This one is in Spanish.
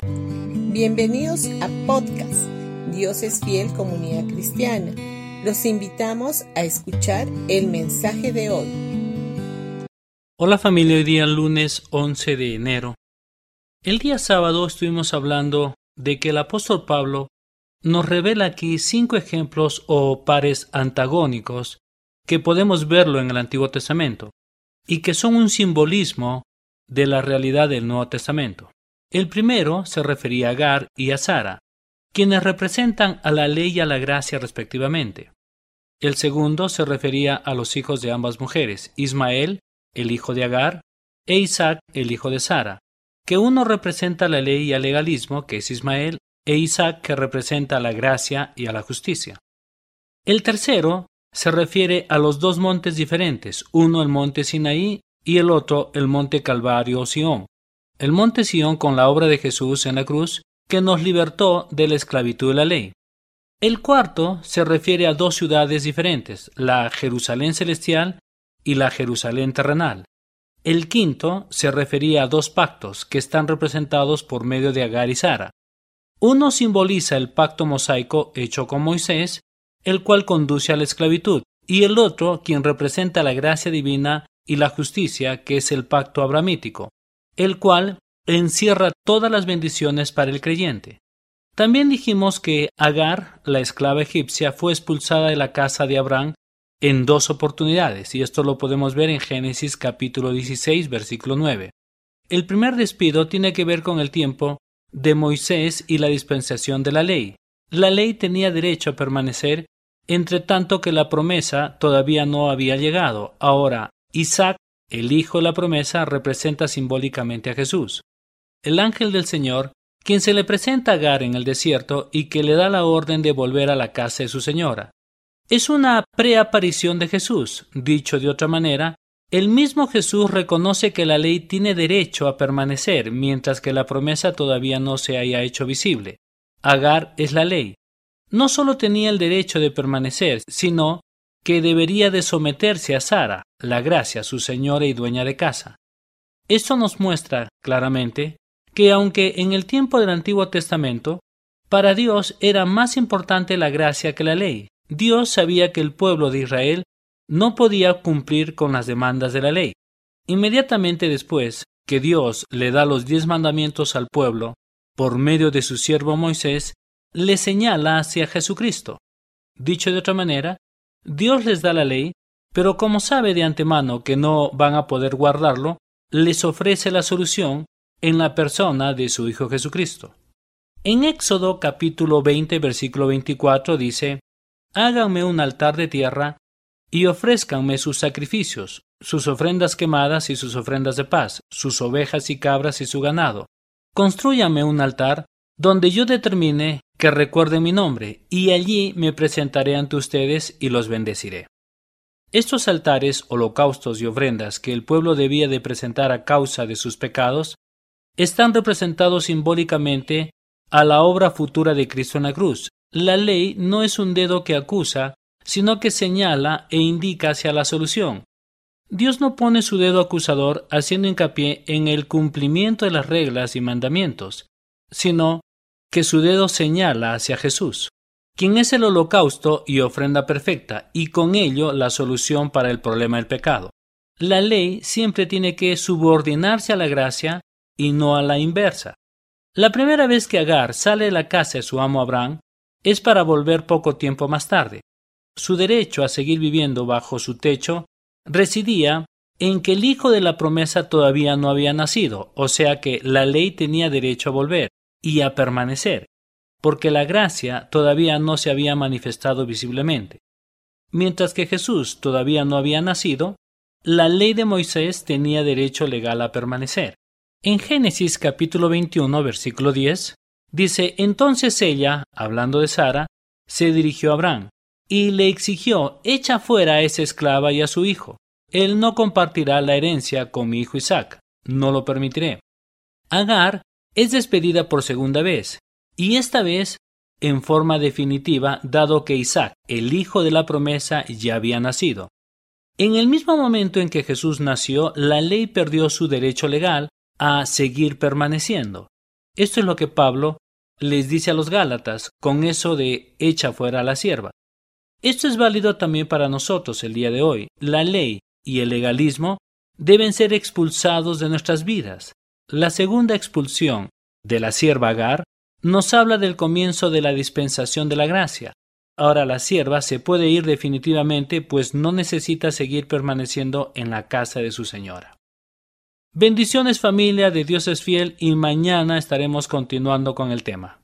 Bienvenidos a podcast Dios es fiel comunidad cristiana. Los invitamos a escuchar el mensaje de hoy. Hola familia, hoy día lunes 11 de enero. El día sábado estuvimos hablando de que el apóstol Pablo nos revela aquí cinco ejemplos o pares antagónicos que podemos verlo en el Antiguo Testamento y que son un simbolismo de la realidad del Nuevo Testamento. El primero se refería a Agar y a Sara, quienes representan a la ley y a la gracia respectivamente. El segundo se refería a los hijos de ambas mujeres, Ismael, el hijo de Agar, e Isaac, el hijo de Sara, que uno representa la ley y el legalismo, que es Ismael, e Isaac, que representa la gracia y a la justicia. El tercero se refiere a los dos montes diferentes, uno el monte Sinaí y el otro el monte Calvario o Sión. El monte Sión con la obra de Jesús en la cruz que nos libertó de la esclavitud de la ley. El cuarto se refiere a dos ciudades diferentes, la Jerusalén celestial y la Jerusalén terrenal. El quinto se refería a dos pactos que están representados por medio de Agar y Sara. Uno simboliza el pacto mosaico hecho con Moisés, el cual conduce a la esclavitud, y el otro quien representa la gracia divina y la justicia, que es el pacto abramítico, el cual encierra todas las bendiciones para el creyente. También dijimos que Agar, la esclava egipcia, fue expulsada de la casa de Abraham en dos oportunidades, y esto lo podemos ver en Génesis capítulo 16, versículo 9. El primer despido tiene que ver con el tiempo de Moisés y la dispensación de la ley. La ley tenía derecho a permanecer entre tanto que la promesa todavía no había llegado. Ahora, Isaac, el hijo la promesa, representa simbólicamente a Jesús el ángel del Señor, quien se le presenta a Agar en el desierto y que le da la orden de volver a la casa de su señora. Es una preaparición de Jesús. Dicho de otra manera, el mismo Jesús reconoce que la ley tiene derecho a permanecer mientras que la promesa todavía no se haya hecho visible. Agar es la ley. No solo tenía el derecho de permanecer, sino que debería de someterse a Sara, la gracia, su señora y dueña de casa. Esto nos muestra claramente que aunque en el tiempo del Antiguo Testamento, para Dios era más importante la gracia que la ley. Dios sabía que el pueblo de Israel no podía cumplir con las demandas de la ley. Inmediatamente después que Dios le da los diez mandamientos al pueblo, por medio de su siervo Moisés, le señala hacia Jesucristo. Dicho de otra manera, Dios les da la ley, pero como sabe de antemano que no van a poder guardarlo, les ofrece la solución en la persona de su Hijo Jesucristo. En Éxodo capítulo 20 versículo 24 dice, Háganme un altar de tierra y ofrézcanme sus sacrificios, sus ofrendas quemadas y sus ofrendas de paz, sus ovejas y cabras y su ganado. Construyame un altar donde yo determine que recuerde mi nombre, y allí me presentaré ante ustedes y los bendeciré. Estos altares, holocaustos y ofrendas que el pueblo debía de presentar a causa de sus pecados están representados simbólicamente a la obra futura de Cristo en la cruz. La ley no es un dedo que acusa, sino que señala e indica hacia la solución. Dios no pone su dedo acusador haciendo hincapié en el cumplimiento de las reglas y mandamientos, sino que su dedo señala hacia Jesús, quien es el holocausto y ofrenda perfecta, y con ello la solución para el problema del pecado. La ley siempre tiene que subordinarse a la gracia y no a la inversa. La primera vez que Agar sale de la casa de su amo Abraham es para volver poco tiempo más tarde. Su derecho a seguir viviendo bajo su techo residía en que el hijo de la promesa todavía no había nacido, o sea que la ley tenía derecho a volver y a permanecer, porque la gracia todavía no se había manifestado visiblemente. Mientras que Jesús todavía no había nacido, la ley de Moisés tenía derecho legal a permanecer. En Génesis capítulo 21, versículo 10, dice, entonces ella, hablando de Sara, se dirigió a Abraham y le exigió, echa fuera a esa esclava y a su hijo. Él no compartirá la herencia con mi hijo Isaac, no lo permitiré. Agar es despedida por segunda vez, y esta vez en forma definitiva, dado que Isaac, el hijo de la promesa, ya había nacido. En el mismo momento en que Jesús nació, la ley perdió su derecho legal a seguir permaneciendo. Esto es lo que Pablo les dice a los Gálatas con eso de echa fuera la sierva. Esto es válido también para nosotros el día de hoy. La ley y el legalismo deben ser expulsados de nuestras vidas. La segunda expulsión de la sierva Agar nos habla del comienzo de la dispensación de la gracia. Ahora la sierva se puede ir definitivamente pues no necesita seguir permaneciendo en la casa de su señora. Bendiciones familia de Dios es fiel y mañana estaremos continuando con el tema.